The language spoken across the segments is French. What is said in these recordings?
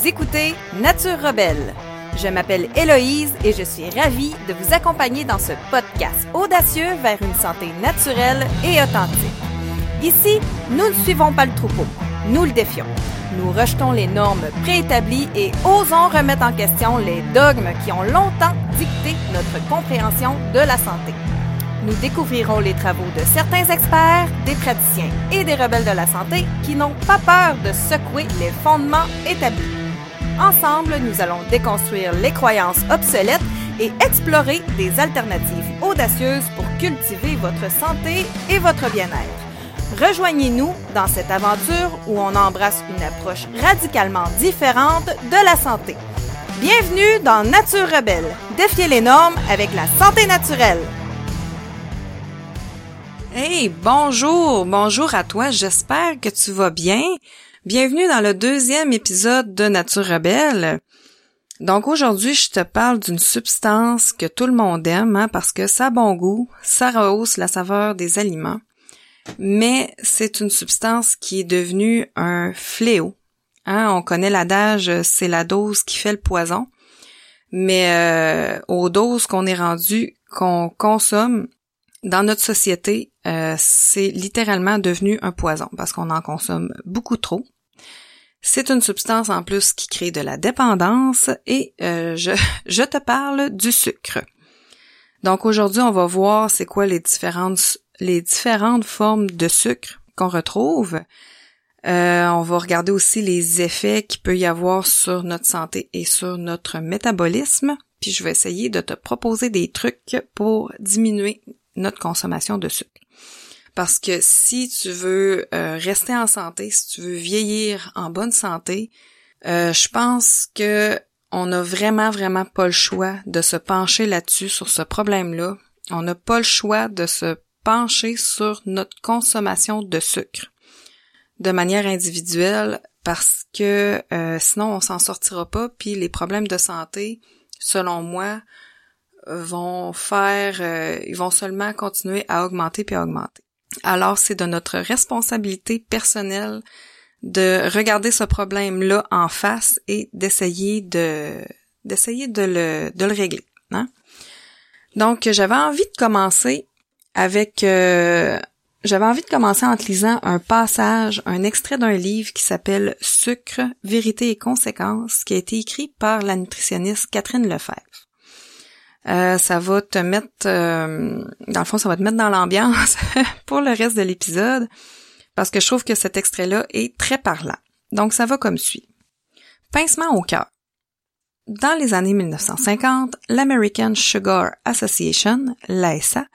Vous écoutez Nature Rebelle. Je m'appelle Héloïse et je suis ravie de vous accompagner dans ce podcast audacieux vers une santé naturelle et authentique. Ici, nous ne suivons pas le troupeau, nous le défions. Nous rejetons les normes préétablies et osons remettre en question les dogmes qui ont longtemps dicté notre compréhension de la santé. Nous découvrirons les travaux de certains experts, des praticiens et des rebelles de la santé qui n'ont pas peur de secouer les fondements établis. Ensemble, nous allons déconstruire les croyances obsolètes et explorer des alternatives audacieuses pour cultiver votre santé et votre bien-être. Rejoignez-nous dans cette aventure où on embrasse une approche radicalement différente de la santé. Bienvenue dans Nature Rebelle. Défiez les normes avec la santé naturelle. Hey, bonjour, bonjour à toi, j'espère que tu vas bien. Bienvenue dans le deuxième épisode de Nature Rebelle. Donc aujourd'hui, je te parle d'une substance que tout le monde aime hein, parce que ça a bon goût, ça rehausse la saveur des aliments, mais c'est une substance qui est devenue un fléau. Hein, on connaît l'adage c'est la dose qui fait le poison, mais euh, aux doses qu'on est rendu, qu'on consomme, dans notre société, euh, c'est littéralement devenu un poison parce qu'on en consomme beaucoup trop. C'est une substance en plus qui crée de la dépendance et euh, je, je te parle du sucre. Donc aujourd'hui, on va voir c'est quoi les différentes les différentes formes de sucre qu'on retrouve. Euh, on va regarder aussi les effets qu'il peut y avoir sur notre santé et sur notre métabolisme. Puis je vais essayer de te proposer des trucs pour diminuer notre consommation de sucre. Parce que si tu veux euh, rester en santé, si tu veux vieillir en bonne santé, euh, je pense que on n'a vraiment, vraiment pas le choix de se pencher là-dessus, sur ce problème-là. On n'a pas le choix de se pencher sur notre consommation de sucre de manière individuelle parce que euh, sinon on s'en sortira pas puis les problèmes de santé selon moi vont faire, euh, ils vont seulement continuer à augmenter puis à augmenter. Alors c'est de notre responsabilité personnelle de regarder ce problème-là en face et d'essayer de d'essayer de le de le régler. Hein? Donc j'avais envie de commencer avec euh, j'avais envie de commencer en te lisant un passage, un extrait d'un livre qui s'appelle Sucre, vérité et conséquences, qui a été écrit par la nutritionniste Catherine Lefebvre. Euh, ça va te mettre, euh, dans le fond, ça va te mettre dans l'ambiance pour le reste de l'épisode, parce que je trouve que cet extrait-là est très parlant. Donc, ça va comme suit. Pincement au cœur. Dans les années 1950, l'American Sugar Association, l'ASA,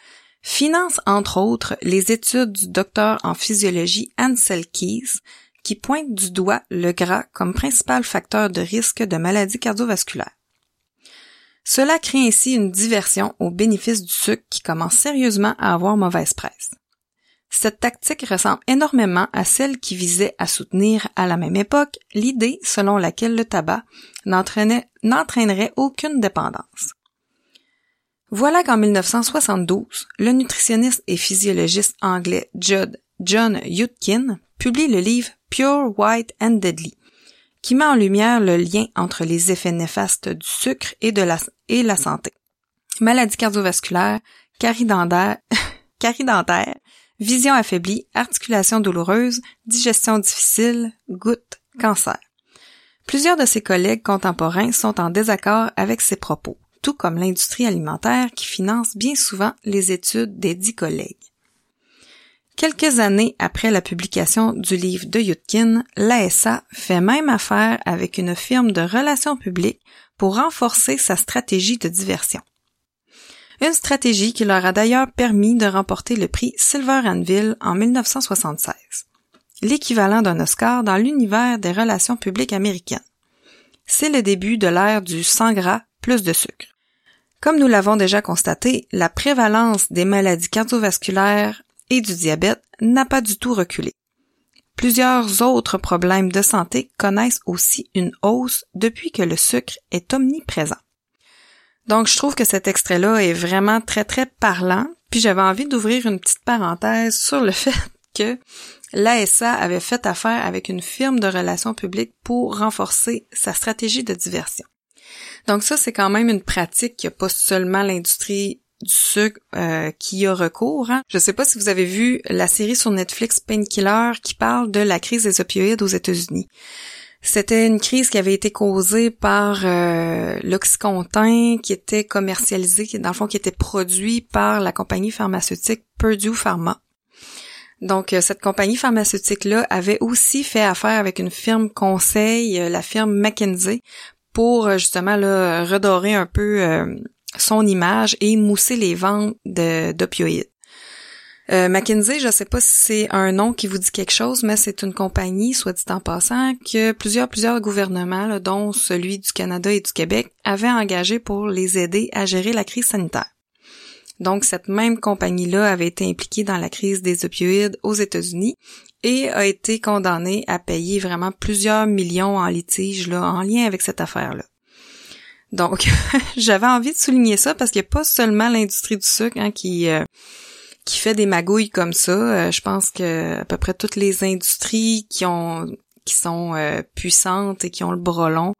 finance entre autres les études du docteur en physiologie Ansel Keys, qui pointe du doigt le gras comme principal facteur de risque de maladies cardiovasculaires. Cela crée ainsi une diversion au bénéfice du sucre qui commence sérieusement à avoir mauvaise presse. Cette tactique ressemble énormément à celle qui visait à soutenir à la même époque l'idée selon laquelle le tabac n'entraînerait aucune dépendance. Voilà qu'en 1972, le nutritionniste et physiologiste anglais Judd John Yudkin publie le livre Pure White and Deadly, qui met en lumière le lien entre les effets néfastes du sucre et de la, santé. Maladie cardiovasculaire, carie dentaire, vision affaiblie, articulation douloureuse, digestion difficile, gouttes, cancer. Plusieurs de ses collègues contemporains sont en désaccord avec ses propos, tout comme l'industrie alimentaire qui finance bien souvent les études des dix collègues. Quelques années après la publication du livre de Yutkin, l'ASA fait même affaire avec une firme de relations publiques pour renforcer sa stratégie de diversion. Une stratégie qui leur a d'ailleurs permis de remporter le prix Silver Anvil en 1976, l'équivalent d'un Oscar dans l'univers des relations publiques américaines. C'est le début de l'ère du sans gras plus de sucre. Comme nous l'avons déjà constaté, la prévalence des maladies cardiovasculaires et du diabète n'a pas du tout reculé. Plusieurs autres problèmes de santé connaissent aussi une hausse depuis que le sucre est omniprésent. Donc je trouve que cet extrait-là est vraiment très très parlant, puis j'avais envie d'ouvrir une petite parenthèse sur le fait que l'ASA avait fait affaire avec une firme de relations publiques pour renforcer sa stratégie de diversion. Donc ça, c'est quand même une pratique qui a pas seulement l'industrie du euh, qui a recours. Hein. Je ne sais pas si vous avez vu la série sur Netflix Painkiller qui parle de la crise des opioïdes aux États-Unis. C'était une crise qui avait été causée par euh, l'oxycontin qui était commercialisé, qui dans le fond qui était produit par la compagnie pharmaceutique Purdue Pharma. Donc euh, cette compagnie pharmaceutique là avait aussi fait affaire avec une firme conseil, euh, la firme McKinsey, pour justement là, redorer un peu son image et mousser les ventes d'opioïdes. Euh, McKinsey, je ne sais pas si c'est un nom qui vous dit quelque chose, mais c'est une compagnie, soit dit en passant, que plusieurs plusieurs gouvernements, dont celui du Canada et du Québec, avaient engagé pour les aider à gérer la crise sanitaire. Donc cette même compagnie-là avait été impliquée dans la crise des opioïdes aux États-Unis et a été condamnée à payer vraiment plusieurs millions en litige là, en lien avec cette affaire-là. Donc, j'avais envie de souligner ça parce qu'il n'y a pas seulement l'industrie du sucre hein, qui euh, qui fait des magouilles comme ça. Euh, je pense que à peu près toutes les industries qui ont qui sont euh, puissantes et qui ont le bras long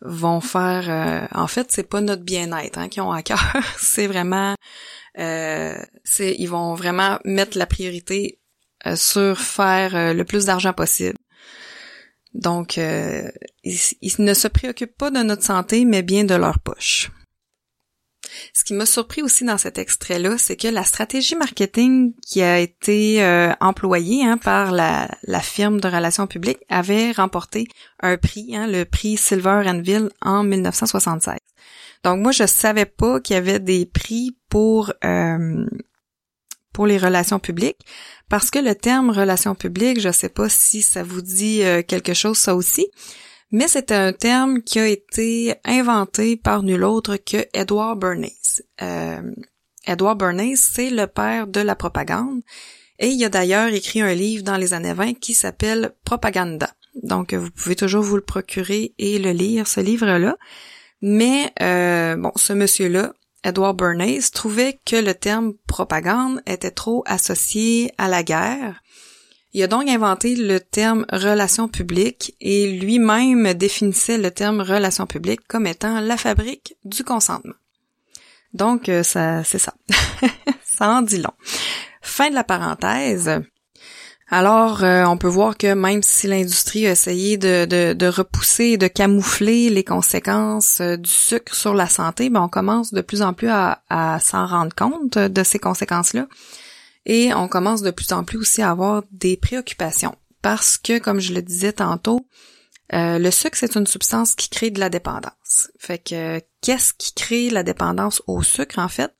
vont faire euh, en fait c'est pas notre bien-être hein, qui ont à cœur c'est vraiment c'est ils vont vraiment mettre la priorité sur faire le plus d'argent possible donc ils, ils, ne se préoccupent pas de notre santé mais bien de leur poche ce qui m'a surpris aussi dans cet extrait-là, c'est que la stratégie marketing qui a été euh, employée hein, par la, firme de relations publiques avait remporté un prix, hein, le prix Silver Anvil en 1976. Donc moi, je savais pas qu'il y avait des prix pour euh, pour les relations publiques parce que le terme relations publiques, je sais pas si ça vous dit euh, quelque chose ça aussi, mais c'est un terme qui a été inventé par nul autre que Edward Bernays. Euh, Edward Bernays, c'est le père de la propagande, et il a d'ailleurs écrit un livre dans les années 20 qui s'appelle Propaganda. Donc, vous pouvez toujours vous le procurer et le lire, ce livre-là. Mais, euh, bon, ce monsieur-là, Edward Bernays, trouvait que le terme propagande était trop associé à la guerre il a donc inventé le terme relation publique et lui-même définissait le terme relation publique comme étant la fabrique du consentement. Donc, euh, ça, c'est ça. ça en dit long. Fin de la parenthèse. Alors, euh, on peut voir que même si l'industrie a essayé de, repousser, de camoufler les conséquences euh, du sucre sur la santé, ben on commence de plus en plus à, à s'en rendre compte de ces conséquences-là. Et on commence de plus en plus aussi à avoir des préoccupations parce que, comme je le disais tantôt, euh, le sucre, c'est une substance qui crée de la dépendance. Fait que qu'est-ce qui crée la dépendance au sucre, en fait?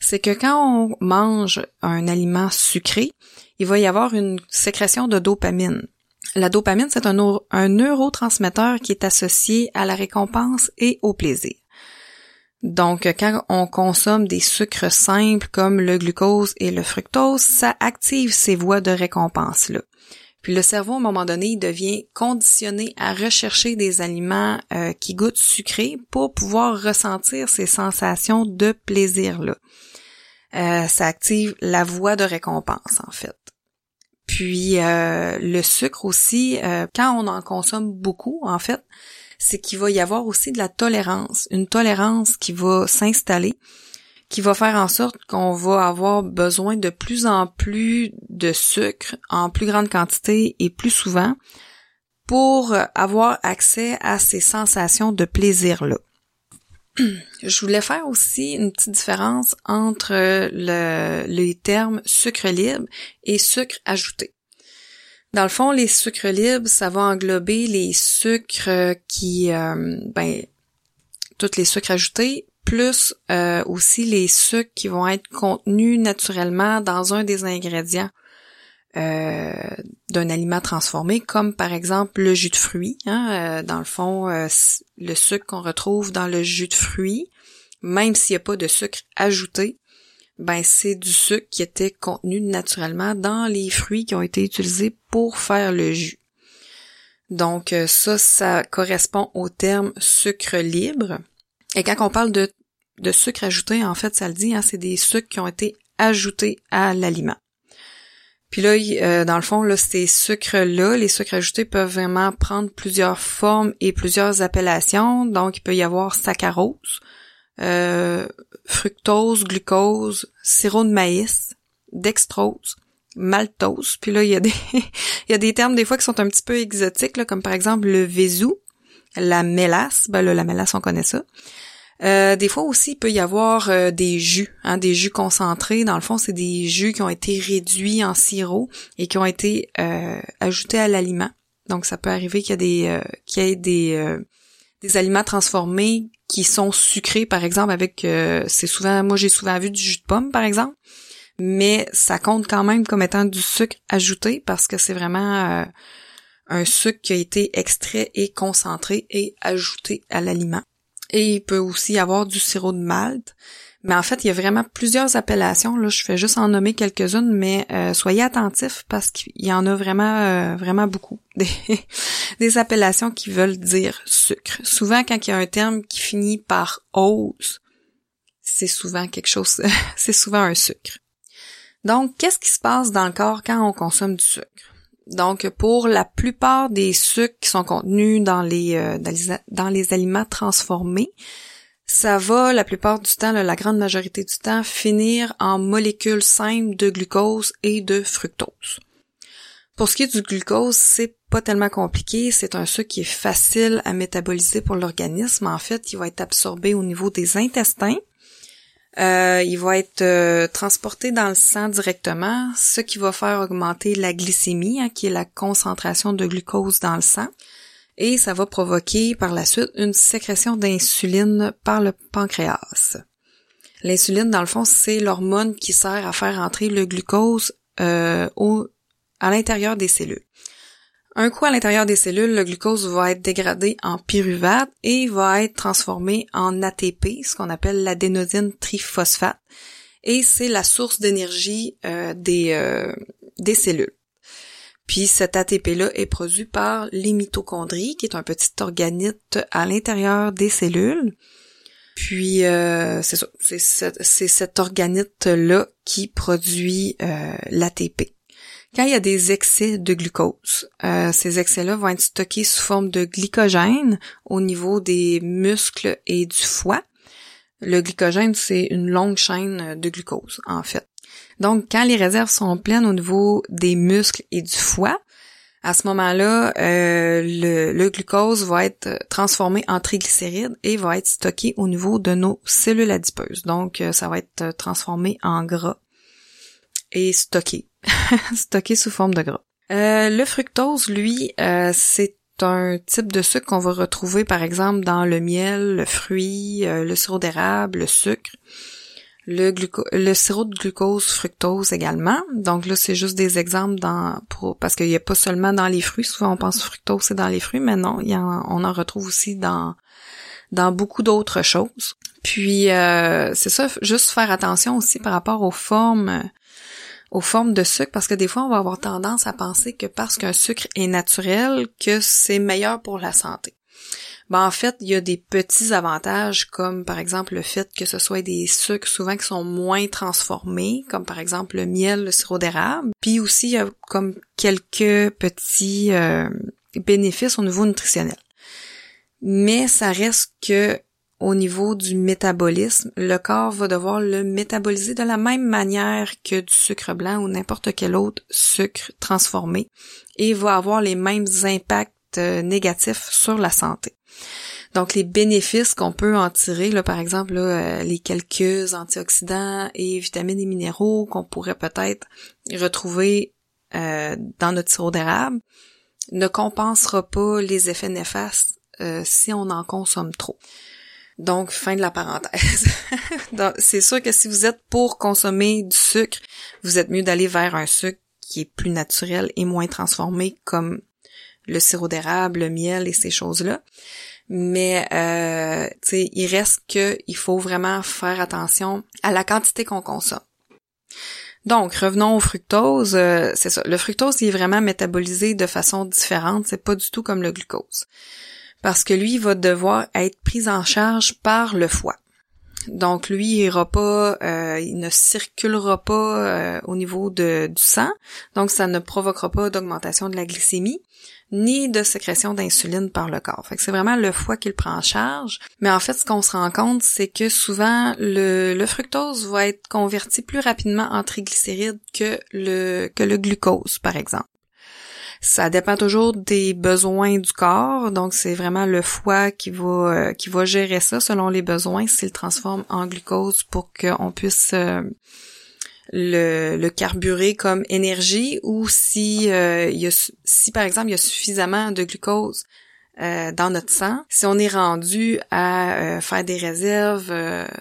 C'est que quand on mange un aliment sucré, il va y avoir une sécrétion de dopamine. La dopamine, c'est un, neurotransmetteur qui est associé à la récompense et au plaisir. Donc, quand on consomme des sucres simples comme le glucose et le fructose, ça active ces voies de récompense-là. Puis le cerveau, à un moment donné, devient conditionné à rechercher des aliments euh, qui goûtent sucrés pour pouvoir ressentir ces sensations de plaisir-là. Euh, ça active la voie de récompense, en fait. Puis euh, le sucre aussi, quand on en consomme beaucoup, en fait, c'est qu'il va y avoir aussi de la tolérance, une tolérance qui va s'installer, qui va faire en sorte qu'on va avoir besoin de plus en plus de sucre en plus grande quantité et plus souvent pour avoir accès à ces sensations de plaisir-là. Je voulais faire aussi une petite différence entre le, les termes sucre libre et sucre ajouté. Dans le fond, les sucres libres, ça va englober les sucres qui, euh, ben, tous les sucres ajoutés, plus euh, aussi les sucres qui vont être contenus naturellement dans un des ingrédients euh, d'un aliment transformé, comme par exemple le jus de fruits. Hein, dans le fond, le sucre qu'on retrouve dans le jus de fruits, même s'il n'y a pas de sucre ajouté, ben c'est du sucre qui était contenu naturellement dans les fruits qui ont été utilisés pour faire le jus. Donc euh, ça, ça correspond au terme sucre libre. Et quand on parle de, de sucre ajouté, en fait, ça le dit, hein, c'est des sucres qui ont été ajoutés à l'aliment. Puis là, euh, dans le fond, là, ces sucres-là, les sucres ajoutés peuvent vraiment prendre plusieurs formes et plusieurs appellations. Donc, il peut y avoir saccharose, euh, fructose, glucose, sirop de maïs, dextrose, maltose. Puis là, il y a des il y a des termes des fois qui sont un petit peu exotiques, là, comme par exemple le vézou, la mélasse. Ben là, la mélasse, on connaît ça. Euh, des fois aussi, il peut y avoir euh, des jus, hein, des jus concentrés. Dans le fond, c'est des jus qui ont été réduits en sirop et qui ont été euh, ajoutés à l'aliment. Donc, ça peut arriver qu'il y y ait des, des aliments transformés qui sont sucrés, par exemple, avec, c'est souvent, moi j'ai souvent vu du jus de pomme, par exemple, mais ça compte quand même comme étant du sucre ajouté parce que c'est vraiment un sucre qui a été extrait et concentré et ajouté à l'aliment. Et il peut aussi y avoir du sirop de malt. Mais en fait, il y a vraiment plusieurs appellations. Là, je fais juste en nommer quelques-unes, mais euh, soyez attentifs parce qu'il y en a vraiment, euh, vraiment beaucoup. Des, des, appellations qui veulent dire sucre. Souvent, quand il y a un terme qui finit par ose, c'est souvent quelque chose, c'est souvent un sucre. Donc, qu'est-ce qui se passe dans le corps quand on consomme du sucre? Donc, pour la plupart des sucres qui sont contenus dans les, euh, dans, les aliments transformés, ça va la plupart du temps, la grande majorité du temps, finir en molécules simples de glucose et de fructose. Pour ce qui est du glucose, c'est pas tellement compliqué, c'est un sucre qui est facile à métaboliser pour l'organisme. En fait, il va être absorbé au niveau des intestins euh, il va être euh, transporté dans le sang directement, ce qui va faire augmenter la glycémie, hein, qui est la concentration de glucose dans le sang, et ça va provoquer par la suite une sécrétion d'insuline par le pancréas. L'insuline, dans le fond, c'est l'hormone qui sert à faire entrer le glucose euh, au, à l'intérieur des cellules. Un coup à l'intérieur des cellules, le glucose va être dégradé en pyruvate et va être transformé en ATP, ce qu'on appelle l'adénosine triphosphate. Et c'est la source d'énergie euh, des, euh, des cellules. Puis cet ATP-là est produit par les mitochondries, qui est un petit organite à l'intérieur des cellules. Puis euh, c'est ça, c'est cet organite-là qui produit l'ATP. Quand il y a des excès de glucose, euh, ces excès-là vont être stockés sous forme de glycogène au niveau des muscles et du foie. Le glycogène, c'est une longue chaîne de glucose, en fait. Donc, quand les réserves sont pleines au niveau des muscles et du foie, à ce moment-là, euh, le, le, glucose va être transformé en triglycérides et va être stocké au niveau de nos cellules adipeuses. Donc, euh, ça va être transformé en gras et stocké stocké sous forme de gras. Euh, le fructose, lui, euh, c'est un type de sucre qu'on va retrouver par exemple dans le miel, le fruit, euh, le sirop d'érable, le sucre, le, le sirop de glucose fructose également. Donc là, c'est juste des exemples dans pour, parce qu'il n'y a pas seulement dans les fruits. Souvent, on pense fructose c'est dans les fruits, mais non, y en, on en retrouve aussi dans dans beaucoup d'autres choses. Puis c'est ça, juste faire attention aussi par rapport aux formes aux formes de sucre parce que des fois on va avoir tendance à penser que parce qu'un sucre est naturel que c'est meilleur pour la santé. Ben en fait, il y a des petits avantages comme par exemple le fait que ce soit des sucres souvent qui sont moins transformés, comme par exemple le miel, le sirop d'érable. Puis aussi il y a comme quelques petits euh, bénéfices au niveau nutritionnel. Mais ça reste que au niveau du métabolisme, le corps va devoir le métaboliser de la même manière que du sucre blanc ou n'importe quel autre sucre transformé et va avoir les mêmes impacts euh, négatifs sur la santé. Donc les bénéfices qu'on peut en tirer, par exemple euh, les quelques antioxydants et vitamines et minéraux qu'on pourrait peut-être retrouver euh, dans notre sirop d'érable, ne compensera pas les effets néfastes si on en consomme trop. Donc, fin de la parenthèse. c'est sûr que si vous êtes pour consommer du sucre, vous êtes mieux d'aller vers un sucre qui est plus naturel et moins transformé comme le sirop d'érable, le miel et ces choses-là. Mais euh, il reste que il faut vraiment faire attention à la quantité qu'on consomme. Donc, revenons au fructose. Euh, c'est ça. Le fructose, est vraiment métabolisé de façon différente. C'est pas du tout comme le glucose parce que lui va devoir être pris en charge par le foie. Donc lui, il ira pas, euh, il ne circulera pas euh, au niveau de, du sang, donc ça ne provoquera pas d'augmentation de la glycémie ni de sécrétion d'insuline par le corps. C'est vraiment le foie qui le prend en charge. Mais en fait, ce qu'on se rend compte, c'est que souvent le, le, fructose va être converti plus rapidement en triglycérides que le que le glucose, par exemple. Ça dépend toujours des besoins du corps, donc c'est vraiment le foie qui va euh, qui va gérer ça selon les besoins, s'il transforme en glucose pour qu'on puisse euh, le, le, carburer comme énergie ou si euh, il y a, si par exemple il y a suffisamment de glucose dans notre sang, si on est rendu à faire des réserves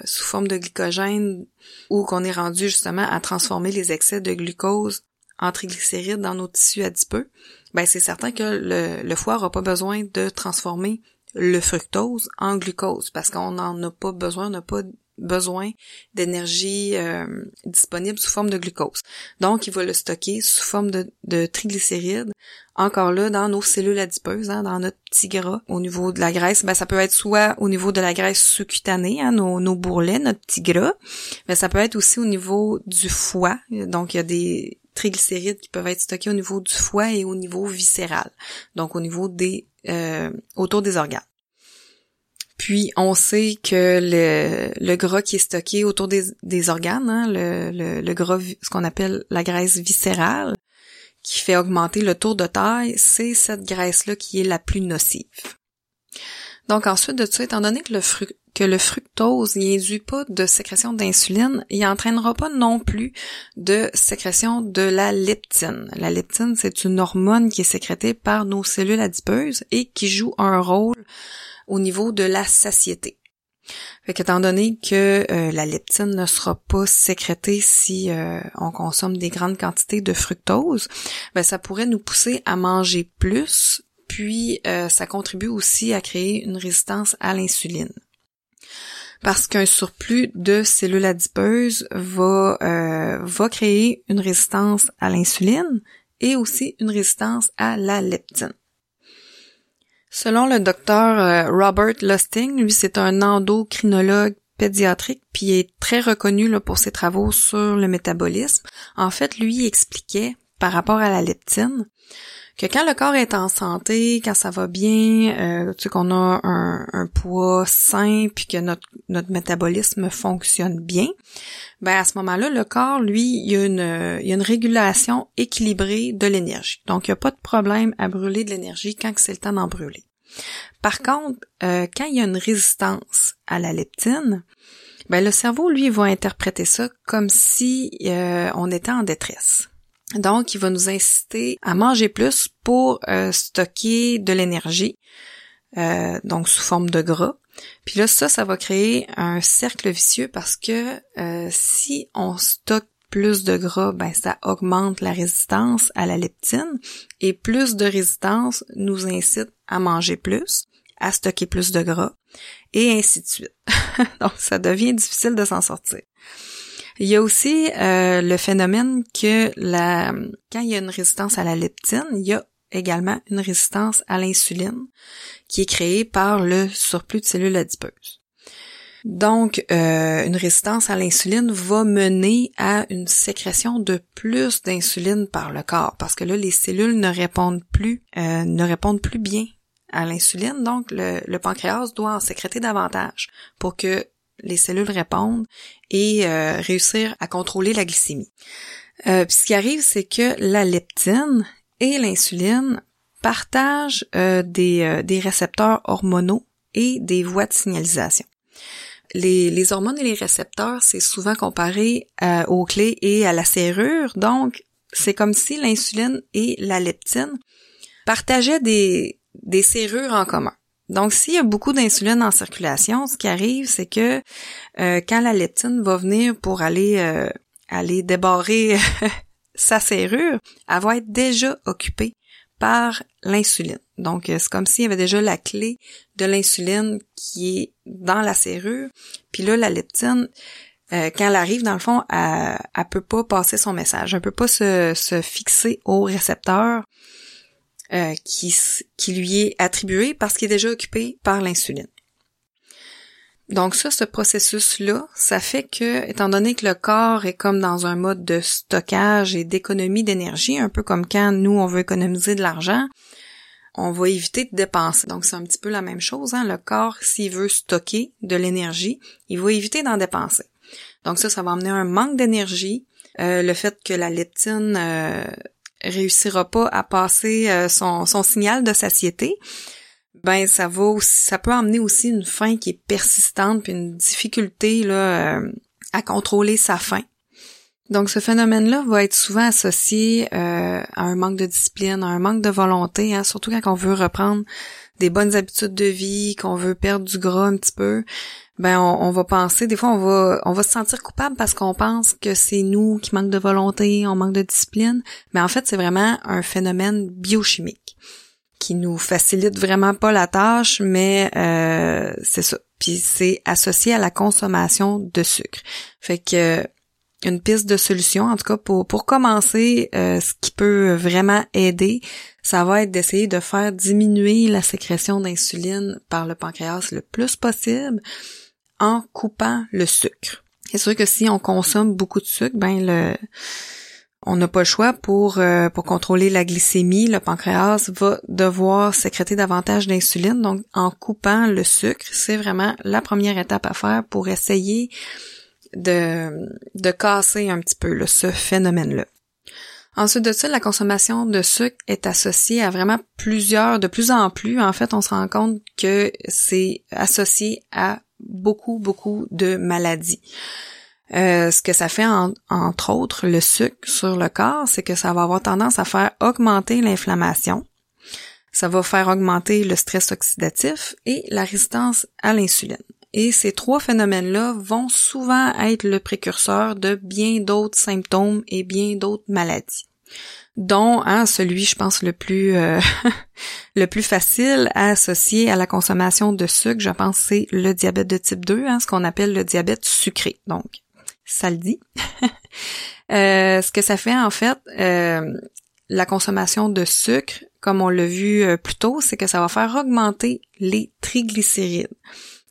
sous forme de glycogène ou qu'on est rendu justement à transformer les excès de glucose en triglycérides dans nos tissus adipeux, ben c'est certain que le, le foie n'aura pas besoin de transformer le fructose en glucose parce qu'on n'en a pas besoin, on n'a pas besoin d'énergie euh, disponible sous forme de glucose. Donc, il va le stocker sous forme de, de triglycérides, encore là, dans nos cellules adipeuses, hein, dans notre petit gras. Au niveau de la graisse, ben, ça peut être soit au niveau de la graisse sous-cutanée, hein, nos, nos bourrelets, notre petit gras, mais ça peut être aussi au niveau du foie. Donc, il y a des triglycérides qui peuvent être stockés au niveau du foie et au niveau viscéral, donc au niveau des euh, autour des organes. Puis on sait que le, le gras qui est stocké autour des, des organes, hein, le, le, le, gras, ce qu'on appelle la graisse viscérale, qui fait augmenter le tour de taille, c'est cette graisse-là qui est la plus nocive. Donc ensuite de ça, étant donné que le, fruit que le fructose pas de sécrétion d'insuline, il n'entraînera pas non plus de sécrétion de la leptine. La leptine, c'est une hormone qui est sécrétée par nos cellules adipeuses et qui joue un rôle au niveau de la satiété. Fait qu'étant donné que euh, la leptine ne sera pas sécrétée si euh, on consomme des grandes quantités de fructose, ben ça pourrait nous pousser à manger plus, puis euh, ça contribue aussi à créer une résistance à l'insuline parce qu'un surplus de cellules adipeuses va, euh, va créer une résistance à l'insuline et aussi une résistance à la leptine. Selon le docteur euh, Robert Lusting, lui c'est un endocrinologue pédiatrique puis est très reconnu là, pour ses travaux sur le métabolisme. En fait, lui expliquait par rapport à la leptine que quand le corps est en santé, quand ça va bien, euh, tu sais qu'on a un, poids sain, puis que notre, notre métabolisme fonctionne bien, ben à ce moment-là, le corps, lui, il y a une, il y a une régulation équilibrée de l'énergie. Donc, il n'y a pas de problème à brûler de l'énergie quand c'est le temps d'en brûler. Par contre, euh, quand il y a une résistance à la leptine, ben le cerveau, lui, va interpréter ça comme si euh, on était en détresse. Donc, il va nous inciter à manger plus pour euh, stocker de l'énergie, euh, donc sous forme de gras. Puis là, ça, ça va créer un cercle vicieux parce que euh, si on stocke plus de gras, ben ça augmente la résistance à la leptine et plus de résistance nous incite à manger plus, à stocker plus de gras et ainsi de suite. donc, ça devient difficile de s'en sortir. Il y a aussi euh, le phénomène que la, quand il y a une résistance à la leptine, il y a également une résistance à l'insuline qui est créée par le surplus de cellules adipeuses. Donc, euh, une résistance à l'insuline va mener à une sécrétion de plus d'insuline par le corps, parce que là, les cellules ne répondent plus, euh, ne répondent plus bien à l'insuline. Donc, le, le, pancréas doit en sécréter davantage pour que les cellules répondent et euh, réussir à contrôler la glycémie. Euh, ce qui arrive, c'est que la leptine et l'insuline partagent euh, des, des, récepteurs hormonaux et des voies de signalisation. Les, les hormones et les récepteurs, c'est souvent comparé aux clés et à la serrure, donc c'est comme si l'insuline et la leptine partageaient des, des serrures en commun. Donc, s'il y a beaucoup d'insuline en circulation, ce qui arrive, c'est que euh, quand la leptine va venir pour aller euh, aller débarrer sa serrure, elle va être déjà occupée par l'insuline. Donc, euh, c'est comme s'il y avait déjà la clé de l'insuline qui est dans la serrure. Puis là, la leptine, quand elle arrive, dans le fond, elle, elle peut pas passer son message. Elle peut pas se, se fixer au récepteur euh, qui, qui lui est attribué parce qu'il est déjà occupé par l'insuline. Donc ça, ce processus-là, ça fait que, étant donné que le corps est comme dans un mode de stockage et d'économie d'énergie, un peu comme quand nous, on veut économiser de l'argent, on va éviter de dépenser. Donc c'est un petit peu la même chose. Hein? Le corps, s'il veut stocker de l'énergie, il va éviter d'en dépenser. Donc ça, ça va amener un manque d'énergie. Euh, le fait que la leptine euh, réussira pas à passer euh, son, son signal de satiété, ben ça va ça peut amener aussi une faim qui est persistante puis une difficulté là euh, à contrôler sa faim. Donc ce phénomène-là va être souvent associé euh, à un manque de discipline, à un manque de volonté, hein, surtout quand on veut reprendre des bonnes habitudes de vie, qu'on veut perdre du gras un petit peu. Ben on, va penser, des fois on va on va se sentir coupable parce qu'on pense que c'est nous qui manque de volonté, on manque de discipline, mais en fait c'est vraiment un phénomène biochimique qui nous facilite vraiment pas la tâche, mais euh, c'est ça. Puis c'est associé à la consommation de sucre. Fait que une piste de solution, en tout cas pour, pour commencer, euh, ce qui peut vraiment aider, ça va être d'essayer de faire diminuer la sécrétion d'insuline par le pancréas le plus possible en coupant le sucre. C'est sûr que si on consomme beaucoup de sucre, ben le on n'a pas le choix pour euh, pour contrôler la glycémie, le pancréas va devoir sécréter davantage d'insuline. Donc en coupant le sucre, c'est vraiment la première étape à faire pour essayer de, de casser un petit peu ce phénomène-là. Ensuite de ça, la consommation de sucre est associée à vraiment plusieurs, de plus en plus, en fait, on se rend compte que c'est associé à beaucoup, beaucoup de maladies. Euh, ce que ça fait, entre autres, le sucre sur le corps, c'est que ça va avoir tendance à faire augmenter l'inflammation, ça va faire augmenter le stress oxydatif et la résistance à l'insuline. Et ces trois phénomènes-là vont souvent être le précurseur de bien d'autres symptômes et bien d'autres maladies dont hein, celui, je pense, le plus euh, le plus facile à associer à la consommation de sucre, je pense, c'est le diabète de type 2, hein, ce qu'on appelle le diabète sucré. Donc, ça le dit. Euh, ce que ça fait, en fait, euh, la consommation de sucre, comme on l'a vu plus tôt, c'est que ça va faire augmenter les triglycérides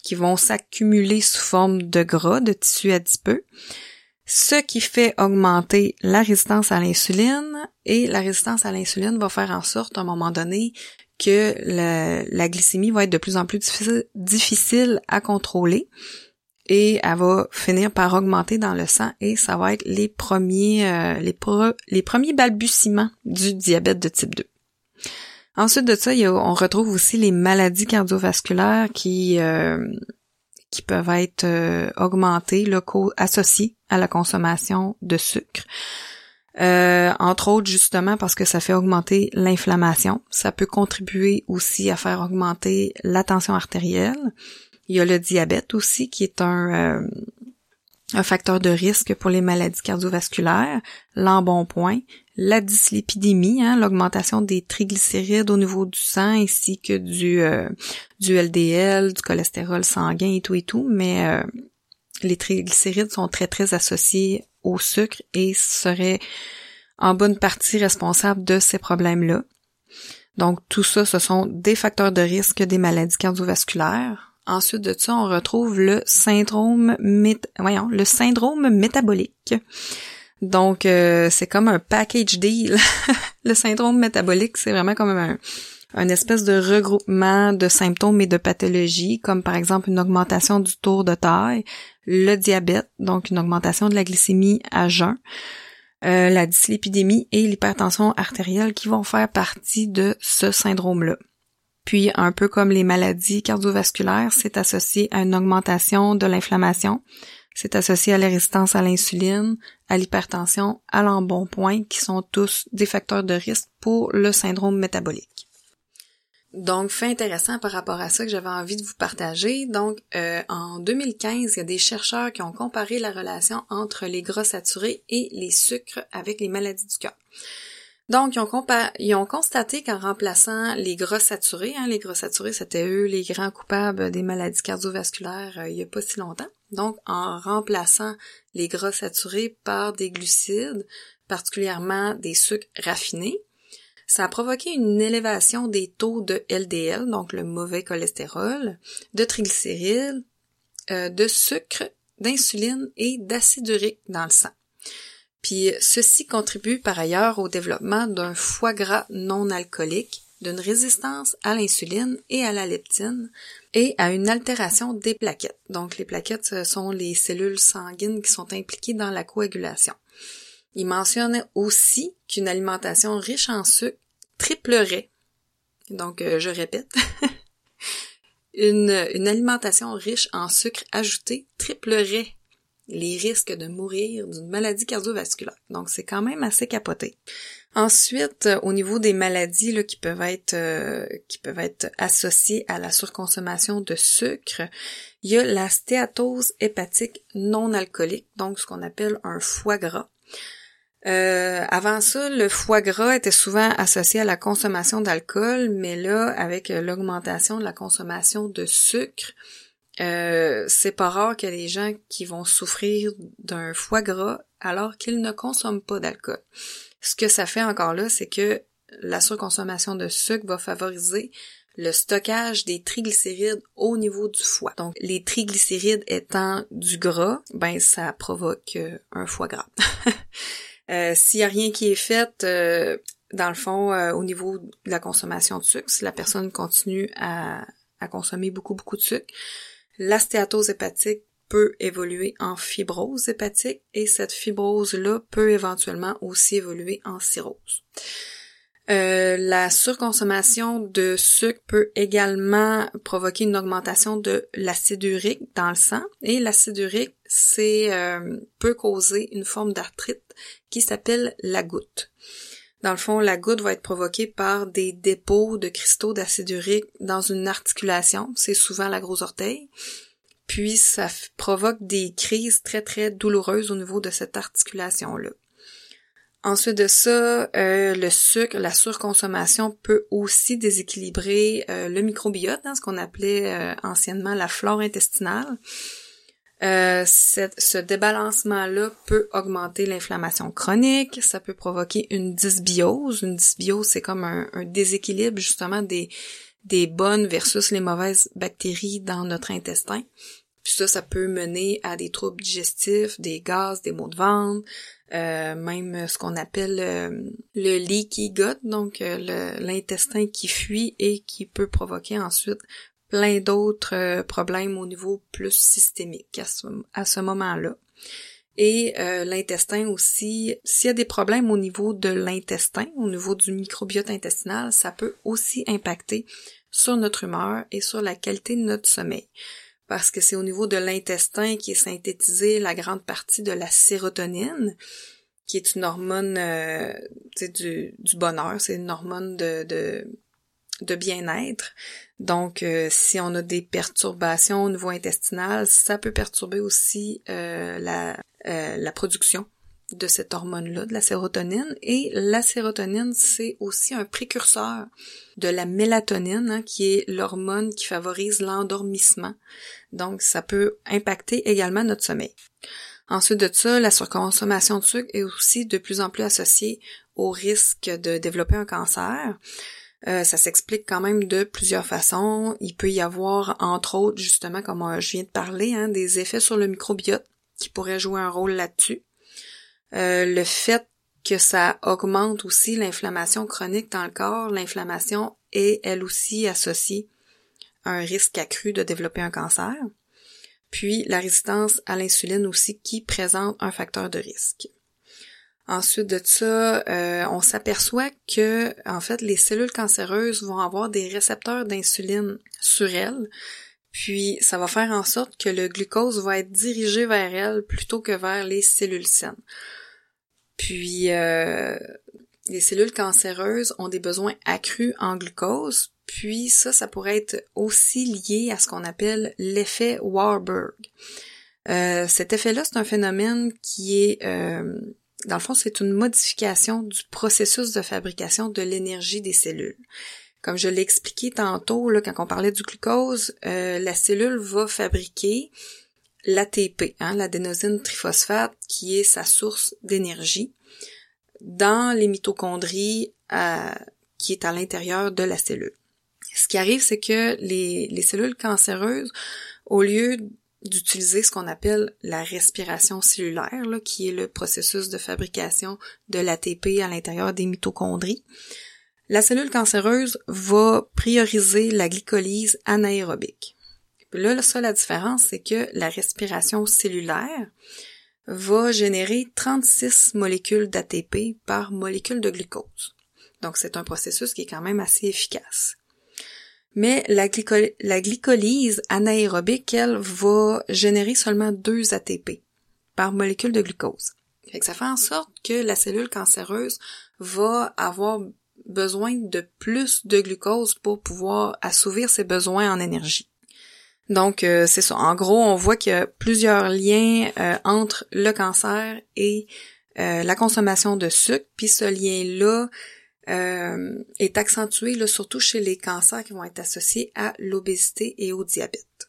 qui vont s'accumuler sous forme de gras, de tissu adipeux, ce qui fait augmenter la résistance à l'insuline et la résistance à l'insuline va faire en sorte à un moment donné que la, glycémie va être de plus en plus difficile, à contrôler et elle va finir par augmenter dans le sang et ça va être les premiers euh, les, les premiers balbutiements du diabète de type 2. Ensuite de ça, on retrouve aussi les maladies cardiovasculaires qui euh, qui peuvent être euh, augmentées, associées à la consommation de sucre. Euh, entre autres justement parce que ça fait augmenter l'inflammation. Ça peut contribuer aussi à faire augmenter la tension artérielle. Il y a le diabète aussi qui est un, un facteur de risque pour les maladies cardiovasculaires, l'embonpoint, la dyslipidémie, hein, l'augmentation des triglycérides au niveau du sang ainsi que du, euh, du LDL, du cholestérol sanguin et tout et tout, mais euh, les triglycérides sont très très associés au sucre et seraient en bonne partie responsables de ces problèmes-là. Donc tout ça, ce sont des facteurs de risque des maladies cardiovasculaires. Ensuite de ça, on retrouve le syndrome, voyons, le syndrome métabolique. Donc, euh, c'est comme un package deal. le syndrome métabolique, c'est vraiment comme un, un espèce de regroupement de symptômes et de pathologies, comme par exemple une augmentation du tour de taille, le diabète, donc une augmentation de la glycémie à jeun, euh, la dyslipidémie et l'hypertension artérielle qui vont faire partie de ce syndrome-là. Puis, un peu comme les maladies cardiovasculaires, c'est associé à une augmentation de l'inflammation. C'est associé à la résistance à l'insuline, à l'hypertension, à l'embonpoint, qui sont tous des facteurs de risque pour le syndrome métabolique. Donc, fait intéressant par rapport à ça que j'avais envie de vous partager. Donc, euh, en 2015, il y a des chercheurs qui ont comparé la relation entre les gras saturés et les sucres avec les maladies du cœur. Donc, ils ont, constaté qu'en remplaçant les gras saturés, hein, les gras saturés, c'était eux les grands coupables des maladies cardiovasculaires euh, il n'y a pas si longtemps. Donc, en remplaçant les gras saturés par des glucides, particulièrement des sucres raffinés, ça a provoqué une élévation des taux de LDL, donc le mauvais cholestérol, de triglycérides, euh, de sucre, d'insuline et d'acide urique dans le sang. Puis ceci contribue par ailleurs au développement d'un foie gras non alcoolique, d'une résistance à l'insuline et à la leptine et à une altération des plaquettes. Donc les plaquettes ce sont les cellules sanguines qui sont impliquées dans la coagulation. Il mentionne aussi qu'une alimentation riche en sucre triplerait, donc euh, je répète, une, une alimentation riche en sucre ajouté triplerait les risques de mourir d'une maladie cardiovasculaire. Donc c'est quand même assez capoté. Ensuite, au niveau des maladies qui peuvent être euh, qui peuvent être associées à la surconsommation de sucre, il y a la stéatose hépatique non alcoolique, donc ce qu'on appelle un foie gras. Euh, avant ça, le foie gras était souvent associé à la consommation d'alcool, mais là, avec l'augmentation de la consommation de sucre, euh, c'est pas rare ait des gens qui vont souffrir d'un foie gras alors qu'ils ne consomment pas d'alcool. Ce que ça fait encore là, c'est que la surconsommation de sucre va favoriser le stockage des triglycérides au niveau du foie. Donc, les triglycérides étant du gras, ben ça provoque euh, un foie gras. Euh, s'il y a rien qui est fait, dans le fond, au niveau de la consommation de sucre, si la personne continue à consommer beaucoup, beaucoup de sucre, la stéatose hépatique peut évoluer en fibrose hépatique et cette fibrose-là peut éventuellement aussi évoluer en cirrhose. Euh, la surconsommation de sucre peut également provoquer une augmentation de l'acide urique dans le sang et l'acide urique euh, peut causer une forme d'arthrite qui s'appelle la goutte. Dans le fond, la goutte va être provoquée par des dépôts de cristaux d'acide urique dans une articulation, c'est souvent la grosse orteil. Puis ça provoque des crises très très douloureuses au niveau de cette articulation-là. Ensuite de ça, euh, le sucre, la surconsommation peut aussi déséquilibrer euh, le microbiote, hein, ce qu'on appelait euh, anciennement la flore intestinale. Ce débalancement-là peut augmenter l'inflammation chronique, ça peut provoquer une dysbiose. Une dysbiose, c'est comme un, un, déséquilibre justement des, des bonnes versus les mauvaises bactéries dans notre intestin. Puis ça, ça peut mener à des troubles digestifs, des gaz, des maux de ventre, euh, même ce qu'on appelle euh, le leaky gut, donc euh, l'intestin qui fuit et qui peut provoquer ensuite plein d'autres problèmes au niveau plus systémique à ce, moment-là. Et l'intestin aussi, s'il y a des problèmes au niveau de l'intestin, au niveau du microbiote intestinal, ça peut aussi impacter sur notre humeur et sur la qualité de notre sommeil parce que c'est au niveau de l'intestin qui est synthétisée la grande partie de la sérotonine, qui est une hormone euh, du, du bonheur, c'est une hormone de, de bien-être. Donc, euh, si on a des perturbations au niveau intestinal, ça peut perturber aussi euh, la, euh, la production de cette hormone-là, de la sérotonine. Et la sérotonine, c'est aussi un précurseur de la mélatonine, hein, qui est l'hormone qui favorise l'endormissement. Donc, ça peut impacter également notre sommeil. Ensuite de ça, la surconsommation de sucre est aussi de plus en plus associée au risque de développer un cancer. Euh, ça s'explique quand même de plusieurs façons. Il peut y avoir, entre autres, justement, comme euh, je viens de parler, hein, des effets sur le microbiote qui pourraient jouer un rôle là-dessus. Euh, le fait que ça augmente aussi l'inflammation chronique dans le corps, l'inflammation est elle aussi associée à un risque accru de développer un cancer. Puis la résistance à l'insuline aussi qui présente un facteur de risque. Ensuite de ça, euh, on s'aperçoit que en fait les cellules cancéreuses vont avoir des récepteurs d'insuline sur elles, puis ça va faire en sorte que le glucose va être dirigé vers elles plutôt que vers les cellules saines. Puis euh, les cellules cancéreuses ont des besoins accrus en glucose, puis ça, ça pourrait être aussi lié à ce qu'on appelle l'effet Warburg. Euh, cet effet-là, c'est un phénomène qui est, dans le fond, c'est une modification du processus de fabrication de l'énergie des cellules. Comme je l'ai expliqué tantôt, là, quand on parlait du glucose, euh, la cellule va fabriquer l'ATP, hein, l'adénosine triphosphate, qui est sa source d'énergie, dans les mitochondries qui est à l'intérieur de la cellule. Ce qui arrive, c'est que les, les cellules cancéreuses, au lieu d'utiliser ce qu'on appelle la respiration cellulaire, qui est le processus de fabrication de l'ATP à l'intérieur des mitochondries. La cellule cancéreuse va prioriser la glycolyse anaérobique. là, ça, la différence, c'est que la respiration cellulaire va générer 36 molécules d'ATP par molécule de glucose. Donc, c'est un processus qui est quand même assez efficace. Mais la, glycolyse anaérobique, elle, va générer seulement 2 ATP par molécule de glucose. ça fait en sorte que la cellule cancéreuse va avoir besoin de plus de glucose pour pouvoir assouvir ses besoins en énergie. Donc euh, c'est ça. En gros, on voit qu'il y a plusieurs liens euh, entre le cancer et euh, la consommation de sucre. Puis ce lien-là est accentué là, surtout chez les cancers qui vont être associés à l'obésité et au diabète.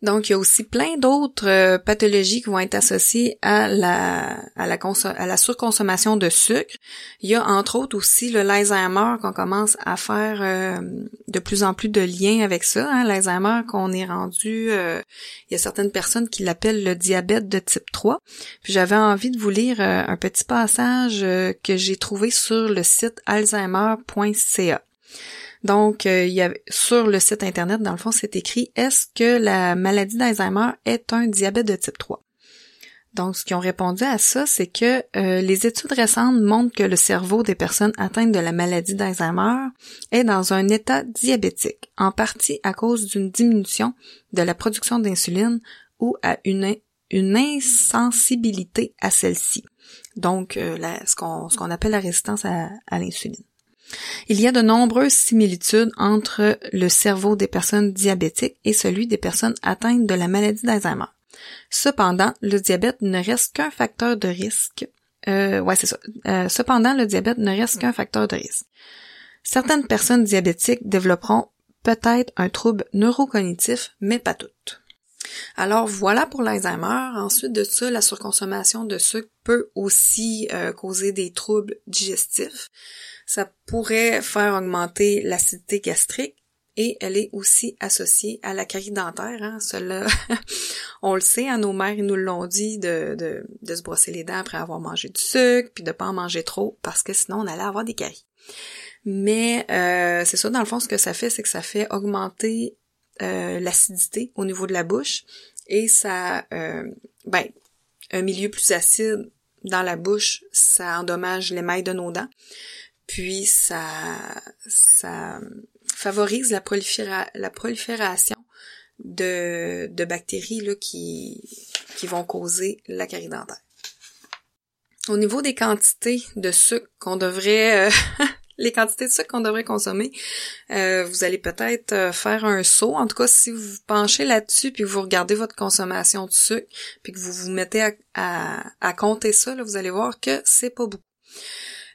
Donc, il y a aussi plein d'autres euh, pathologies qui vont être associées à la, surconsommation de sucre. Il y a entre autres aussi le l'Alzheimer qu'on commence à faire euh, de plus en plus de liens avec ça. Hein, L'Alzheimer qu'on est rendu, euh, il y a certaines personnes qui l'appellent le diabète de type 3. Puis j'avais envie de vous lire un petit passage que j'ai trouvé sur le site alzheimer.ca. Donc, euh, sur le site internet, dans le fond, c'est écrit Est-ce que la maladie d'Alzheimer est un diabète de type 3? Donc, ce qu'ils ont répondu à ça, c'est que euh, les études récentes montrent que le cerveau des personnes atteintes de la maladie d'Alzheimer est dans un état diabétique, en partie à cause d'une diminution de la production d'insuline ou à une, une insensibilité à celle-ci. Donc, euh, ce qu'on appelle la résistance à l'insuline. Il y a de nombreuses similitudes entre le cerveau des personnes diabétiques et celui des personnes atteintes de la maladie d'Alzheimer. Cependant, le diabète ne reste qu'un facteur de risque. Euh, ouais, c'est ça. Euh, cependant, le diabète ne reste qu'un facteur de risque. Certaines personnes diabétiques développeront peut-être un trouble neurocognitif, mais pas toutes. Alors voilà pour l'Alzheimer. Ensuite de ça, la surconsommation de sucre peut aussi euh, causer des troubles digestifs ça pourrait faire augmenter l'acidité gastrique et elle est aussi associée à la carie dentaire. Hein. Cela, on le sait, hein, nos mères nous l'ont dit de, de, se brosser les dents après avoir mangé du sucre, puis de pas en manger trop, parce que sinon on allait avoir des caries. Mais euh, c'est ça, dans le fond, ce que ça fait, c'est que ça fait augmenter euh, l'acidité au niveau de la bouche et ça, euh, ben, un milieu plus acide dans la bouche, ça endommage l'émail de nos dents puis ça, ça favorise la, la prolifération de, de bactéries là, qui, qui vont causer la carie dentaire. Au niveau des quantités de sucre qu'on devrait, euh, les quantités de sucre qu'on devrait consommer, euh, vous allez peut-être euh, faire un saut. En tout cas, si vous vous penchez là-dessus puis vous regardez votre consommation de sucre puis que vous vous mettez à, à, compter ça, là, vous allez voir que c'est pas beaucoup.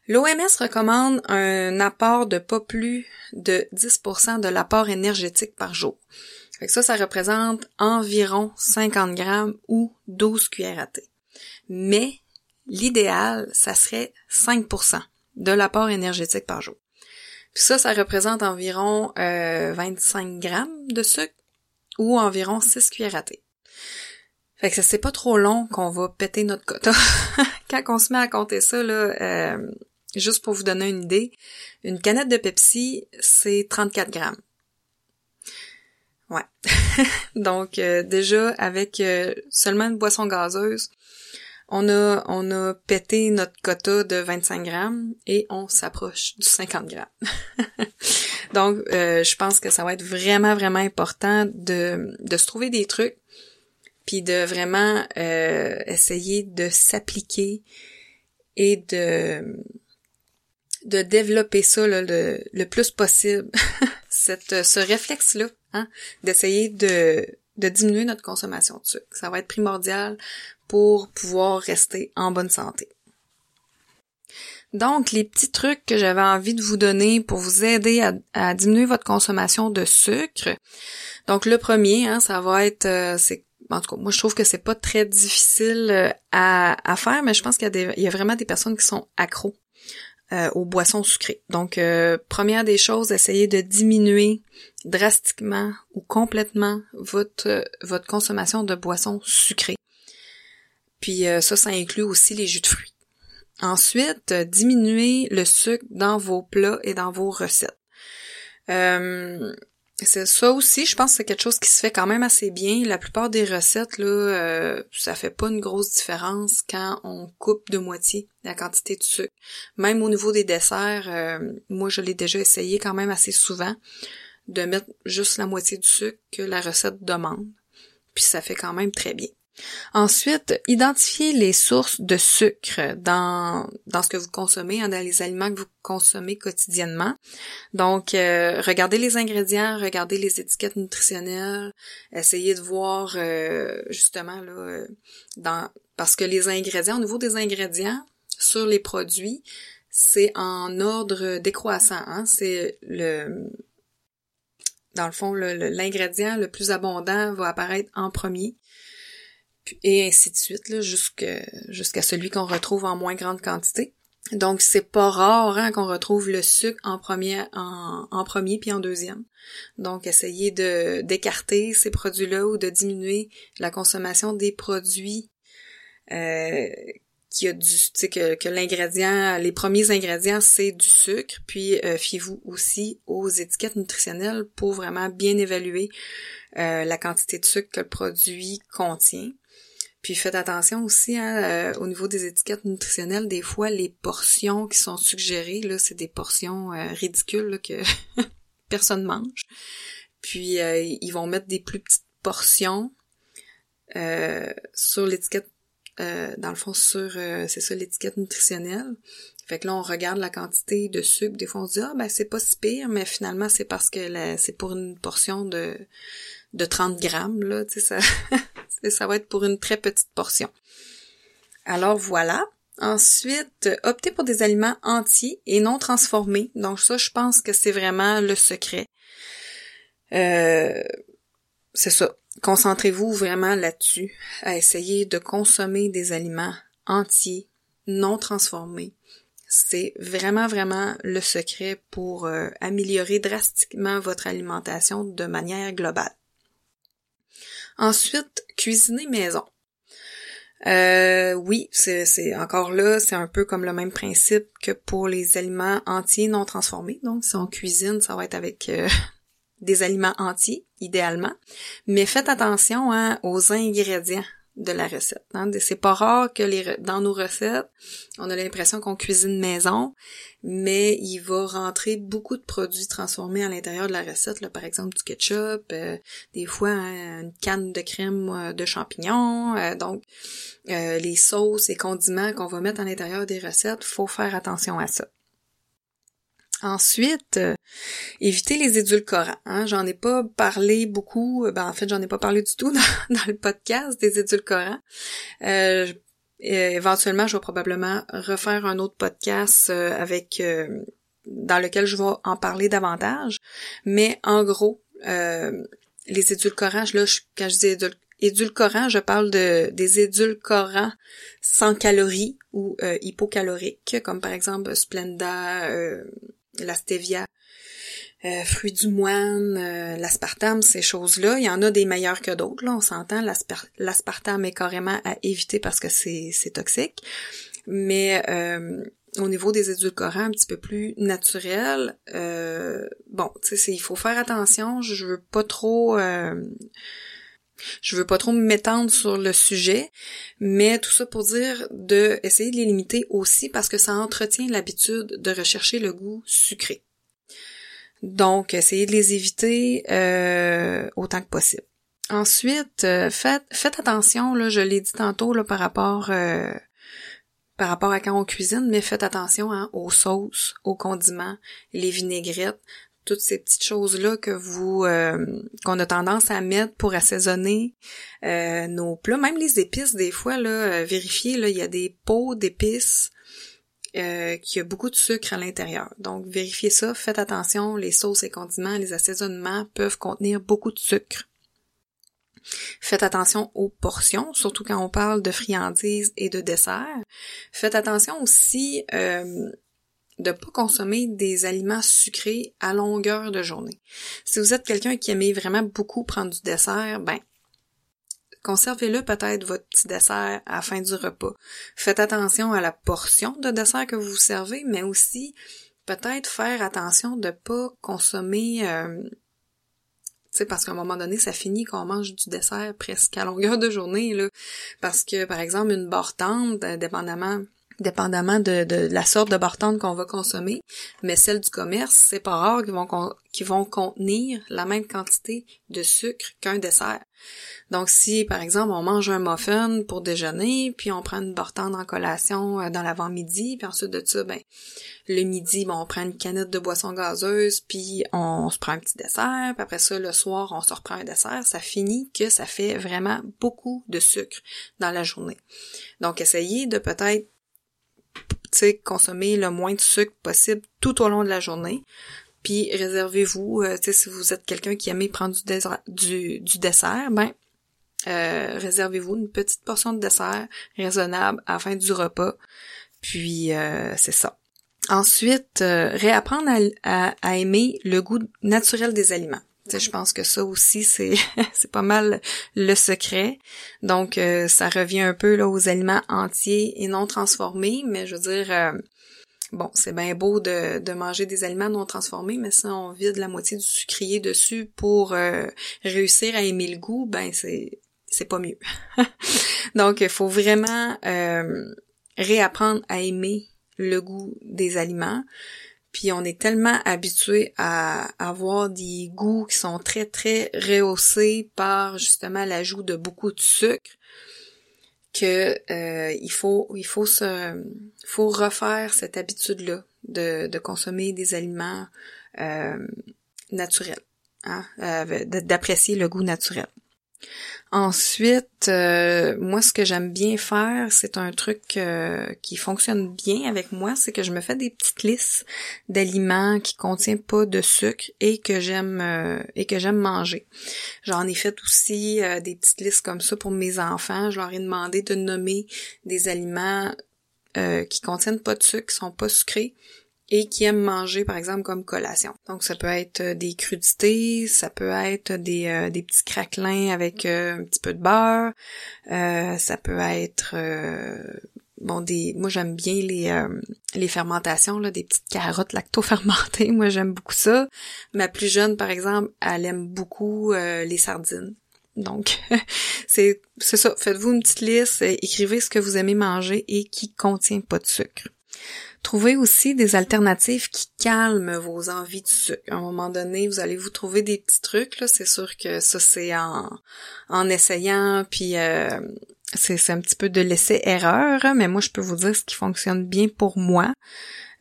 L'OMS recommande un apport de pas plus de 10% de l'apport énergétique par jour. ça, ça représente environ 50 grammes ou 12 cuillères à thé. Mais l'idéal, ça serait 5% de l'apport énergétique par jour. Puis ça, ça représente environ 25 euh, grammes de sucre ou environ 6 cuillères à thé. Fait que ça c'est pas trop long qu'on va péter notre quota. Quand on se met à compter ça, là, euh, Juste pour vous donner une idée, une canette de Pepsi, c'est 34 grammes. Ouais. Donc euh, déjà avec seulement une boisson gazeuse, on a on a pété notre quota de 25 grammes et on s'approche du 50 grammes. Donc euh, je pense que ça va être vraiment vraiment important de de se trouver des trucs puis de vraiment essayer de s'appliquer et de de développer ça le, le, plus possible, Cette, ce réflexe-là, hein, d'essayer de, de diminuer notre consommation de sucre. Ça va être primordial pour pouvoir rester en bonne santé. Donc, les petits trucs que j'avais envie de vous donner pour vous aider à, diminuer votre consommation de sucre. Donc, le premier, hein, ça va être, euh, c'est en tout cas, moi je trouve que c'est pas très difficile euh, à, faire, mais je pense qu'il y a, vraiment des personnes qui sont accros euh, aux boissons sucrées. Donc, première des choses, essayez de diminuer drastiquement ou complètement votre, votre consommation de boissons sucrées. Puis ça, ça inclut aussi les jus de fruits. Ensuite, diminuez le sucre dans vos plats et dans vos recettes. Euh, c'est ça aussi, je pense que c'est quelque chose qui se fait quand même assez bien. La plupart des recettes, là, euh, ça fait pas une grosse différence quand on coupe de moitié la quantité de sucre. Même au niveau des desserts, euh, moi je l'ai déjà essayé quand même assez souvent de mettre juste la moitié du sucre que la recette demande. Puis ça fait quand même très bien. Ensuite, identifiez les sources de sucre dans, dans ce que vous consommez, hein, dans les aliments que vous consommez quotidiennement. Donc, euh, regardez les ingrédients, regardez les étiquettes nutritionnelles, essayez de voir euh, justement là, euh, dans parce que les ingrédients, au niveau des ingrédients sur les produits, c'est en ordre décroissant. Hein? C'est le dans le fond, l'ingrédient le, le, plus abondant va apparaître en premier et ainsi de suite, jusqu'à celui qu'on retrouve en moins grande quantité. Donc c'est pas rare hein, qu'on retrouve le sucre en premier, en, premier puis en deuxième. Donc essayez de d'écarter ces produits-là ou de diminuer la consommation des produits euh, qui a du, que, que l'ingrédient, les premiers ingrédients c'est du sucre. Puis euh, fiez-vous aussi aux étiquettes nutritionnelles pour vraiment bien évaluer euh, la quantité de sucre que le produit contient. Puis faites attention aussi hein, euh, au niveau des étiquettes nutritionnelles, des fois les portions qui sont suggérées, là, c'est des portions euh, ridicules que personne mange. Puis euh, ils vont mettre des plus petites portions sur l'étiquette, dans le fond sur c'est ça l'étiquette nutritionnelle. Fait que là, on regarde la quantité de sucre. Des fois, on se dit, ah, ben, c'est pas si pire, mais finalement, c'est parce que c'est pour une portion de, de 30 grammes, là, tu sais, ça, ça va être pour une très petite portion. Alors voilà. Ensuite, optez pour des aliments entiers et non transformés. Donc ça, je pense que c'est vraiment le secret. Euh, c'est ça. Concentrez-vous vraiment là-dessus, à essayer de consommer des aliments entiers, non transformés. C'est vraiment, vraiment le secret pour euh, améliorer drastiquement votre alimentation de manière globale. Ensuite, cuisiner maison. Euh, oui, c'est encore là, c'est un peu comme le même principe que pour les aliments entiers non transformés. Donc, si on cuisine, ça va être avec euh, des aliments entiers, idéalement. Mais faites attention hein, aux ingrédients de la recette. Hein. C'est pas rare que dans nos recettes, on a l'impression qu'on cuisine maison, mais il va rentrer beaucoup de produits transformés à l'intérieur de la recette, par exemple du ketchup, euh, des fois hein, une canne de crème euh, de champignons, euh, donc les sauces et condiments qu'on va mettre à l'intérieur des recettes, faut faire attention à ça. Ensuite, euh, éviter les édulcorants. Hein. J'en ai pas parlé beaucoup. Euh, ben, en fait, j'en ai pas parlé du tout dans, le podcast des édulcorants. Euh, éventuellement, je vais probablement refaire un autre podcast avec dans lequel je vais en parler davantage. Mais en gros, les édulcorants, là, quand je dis édulcorants, je parle de des édulcorants sans calories ou hypocaloriques, comme par exemple Splenda, la stevia, euh, fruits du moine, euh, l'aspartame, ces choses-là. Il y en a des meilleurs que d'autres, là, on s'entend. L'aspartame est carrément à éviter parce que c'est toxique. Mais euh, au niveau des édulcorants un petit peu plus naturels, euh, bon, tu sais, il faut faire attention. Je veux pas trop je veux pas trop m'étendre sur le sujet, mais tout ça pour dire de essayer de les limiter aussi parce que ça entretient l'habitude de rechercher le goût sucré. Donc, essayez de les éviter euh, autant que possible. Ensuite, euh, faites, attention, là, je l'ai dit tantôt là, par rapport euh, par rapport à quand on cuisine, mais faites attention hein, aux sauces, aux condiments, les vinaigrettes toutes ces petites choses-là que vous euh, qu'on a tendance à mettre pour assaisonner euh, nos plats, même les épices des fois là, euh, vérifiez là, il y a des pots d'épices qui a beaucoup de sucre à l'intérieur. Donc vérifiez ça, faites attention, les sauces et condiments, les assaisonnements peuvent contenir beaucoup de sucre. Faites attention aux portions, surtout quand on parle de friandises et de desserts. Faites attention aussi de pas consommer des aliments sucrés à longueur de journée. Si vous êtes quelqu'un qui aimait vraiment beaucoup prendre du dessert, ben conservez-le peut-être votre petit dessert à fin du repas. Faites attention à la portion de dessert que vous servez, mais aussi peut-être faire attention de pas consommer euh, tu sais, parce qu'à un moment donné, ça finit qu'on mange du dessert presque à longueur de journée, là. Parce que, par exemple, une barre tendre, euh, dépendamment dépendamment de, la sorte de bartende qu'on va consommer, mais celle du commerce, c'est pas rare qu'ils vont, qu'ils vont contenir la même quantité de sucre qu'un dessert. Donc si par exemple on mange un muffin pour déjeuner, puis on prend une bartende en collation euh, dans l'avant-midi, puis ensuite de ça, ben le midi, on prend une canette de boisson gazeuse, puis on se prend un petit dessert, puis après ça le soir on se reprend un dessert, ça finit que ça fait vraiment beaucoup de sucre dans la journée. Donc essayez de peut-être consommer le moins de sucre possible tout au long de la journée. Puis réservez-vous, euh, si vous êtes quelqu'un qui aime prendre du, dessert, ben euh, réservez-vous une petite portion de dessert raisonnable à la fin du repas. Puis euh, c'est ça. Ensuite, réapprendre à, aimer le goût naturel des aliments je pense que ça aussi, c'est c'est pas mal le secret. Donc, euh, ça revient un peu là aux aliments entiers et non transformés, mais je veux dire, euh, bon, c'est bien beau de, de manger des aliments non transformés, mais si on vide la moitié du sucrier dessus pour euh, réussir à aimer le goût, ben c'est c'est pas mieux. Donc, il faut vraiment réapprendre à aimer le goût des aliments. Puis on est tellement habitué à avoir des goûts qui sont très très rehaussés par justement l'ajout de beaucoup de sucre que euh, il faut il faut se faut refaire cette habitude là de, de consommer des aliments euh, naturels hein, euh, d'apprécier le goût naturel Ensuite, euh, moi, ce que j'aime bien faire, c'est un truc euh, qui fonctionne bien avec moi, c'est que je me fais des petites listes d'aliments qui contiennent pas de sucre et que j'aime euh, et que j'aime manger. J'en ai fait aussi des petites listes comme ça pour mes enfants. Je leur ai demandé de nommer des aliments qui contiennent pas de sucre, qui sont pas sucrés et qui aiment manger, par exemple, comme collation. Donc, ça peut être euh, des crudités, ça peut être des, euh, des petits craquelins avec euh, un petit peu de beurre, ça peut être... bon, des, moi j'aime bien les les fermentations là, des petites carottes lacto-fermentées. Moi j'aime beaucoup ça. Ma plus jeune par exemple, elle aime beaucoup les sardines. Donc, c'est c'est ça. Faites-vous une petite liste, écrivez ce que vous aimez manger et qui contient pas de sucre. Trouvez aussi des alternatives qui calment vos envies de sucre. À un moment donné, vous allez vous trouver des petits trucs, là. C'est sûr que ça, c'est en, en essayant, puis euh, c'est un petit peu de l'essai-erreur, mais moi, je peux vous dire ce qui fonctionne bien pour moi.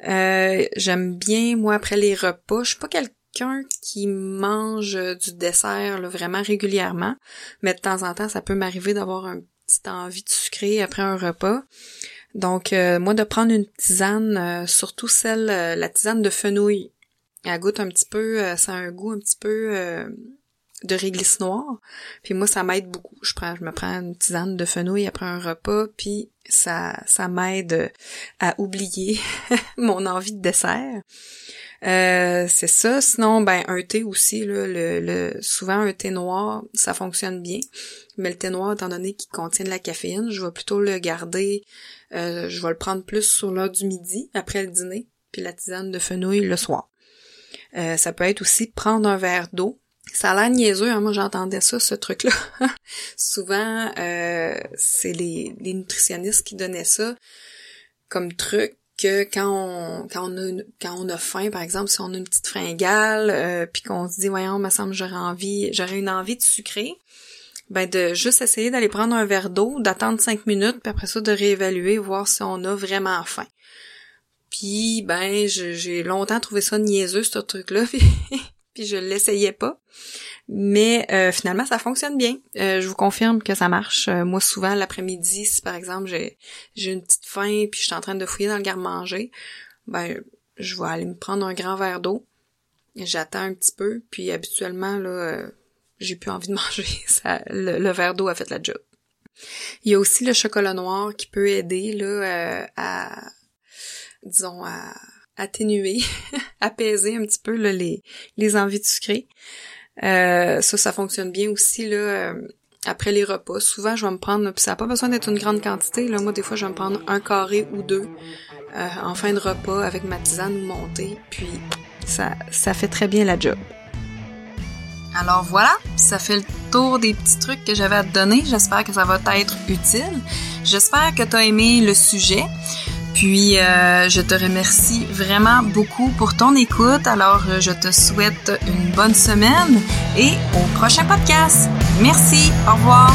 Euh, J'aime bien, moi, après les repas, je suis pas quelqu'un qui mange du dessert là, vraiment régulièrement, mais de temps en temps, ça peut m'arriver d'avoir un petit envie de sucrer après un repas. Donc, euh, moi, de prendre une tisane, euh, surtout celle, euh, la tisane de fenouil, elle goûte un petit peu, ça a un goût un petit peu de réglisse noire. Puis moi, ça m'aide beaucoup. Je prends, je me prends une tisane de fenouil après un repas, puis ça, ça m'aide à oublier mon envie de dessert. C'est ça. Sinon, ben un thé aussi. Là, le, le, souvent un thé noir, ça fonctionne bien. Mais le thé noir, étant donné qu'il contient de la caféine, je vais plutôt le garder euh, je vais le prendre plus sur l'heure du midi, après le dîner, puis la tisane de fenouil le soir. Euh, ça peut être aussi prendre un verre d'eau. Ça a l'air niaiseux, hein, moi j'entendais ça, ce truc-là. Souvent, euh, c'est les, les nutritionnistes qui donnaient ça comme truc que quand on quand on a quand on a faim par exemple si on a une petite fringale puis qu'on se dit voyons me semble j'aurais envie j'aurais une envie de sucrer ben de juste essayer d'aller prendre un verre d'eau, d'attendre cinq minutes, puis après ça de réévaluer, voir si on a vraiment faim. Puis ben j'ai longtemps trouvé ça niaiseux ce truc-là, puis, je l'essayais pas. Mais euh, finalement, ça fonctionne bien. Euh, je vous confirme que ça marche. Euh, moi, souvent, l'après-midi, si par exemple j'ai une petite faim puis je suis en train de fouiller dans le garde-manger, ben je vais aller me prendre un grand verre d'eau. J'attends un petit peu, puis habituellement, là, j'ai plus envie de manger. Ça, le, verre d'eau a fait la job. Il y a aussi le chocolat noir qui peut aider là à disons à, atténuer, apaiser un petit peu les, les envies de sucrer. Euh, ça, ça fonctionne bien aussi là. Euh, après les repas, souvent je vais me prendre, puis ça n'a pas besoin d'être une grande quantité. Là, moi des fois je vais me prendre un carré ou deux euh, en fin de repas avec ma tisane ou mon thé, puis ça, ça fait très bien la job. Alors voilà, ça fait le tour des petits trucs que j'avais à te donner. J'espère que ça va t'être utile. J'espère que tu as aimé le sujet. Puis euh, je te remercie vraiment beaucoup pour ton écoute. Alors euh, je te souhaite une bonne semaine et au prochain podcast. Merci, au revoir.